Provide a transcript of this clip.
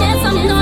yes, I'm not.